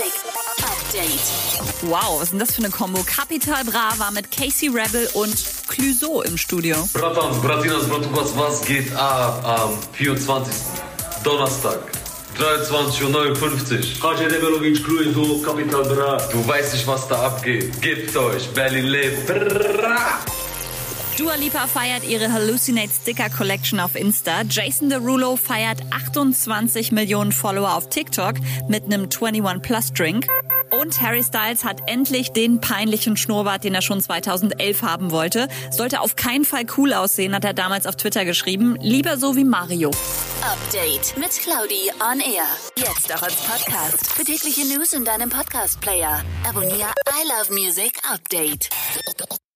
Music Update. Wow, was ist denn das für eine Kombo? Capital Bra war mit Casey Rebel und Clouseau im Studio. Bratans, Bratinas, Bratukas, was geht ab am 24. Donnerstag? 23.59 Uhr. Rebelovic, Capital Bra. Du weißt nicht, was da abgeht. Gebt euch, Berlin lebt. Dua Lipa feiert ihre Hallucinate Sticker Collection auf Insta. Jason Derulo feiert 28 Millionen Follower auf TikTok mit einem 21 Plus Drink. Und Harry Styles hat endlich den peinlichen Schnurrbart, den er schon 2011 haben wollte. Sollte auf keinen Fall cool aussehen, hat er damals auf Twitter geschrieben. Lieber so wie Mario. Update mit Claudi on Air. Jetzt auch als Podcast. Für tägliche News in deinem Podcast-Player. Abonniere I Love Music Update.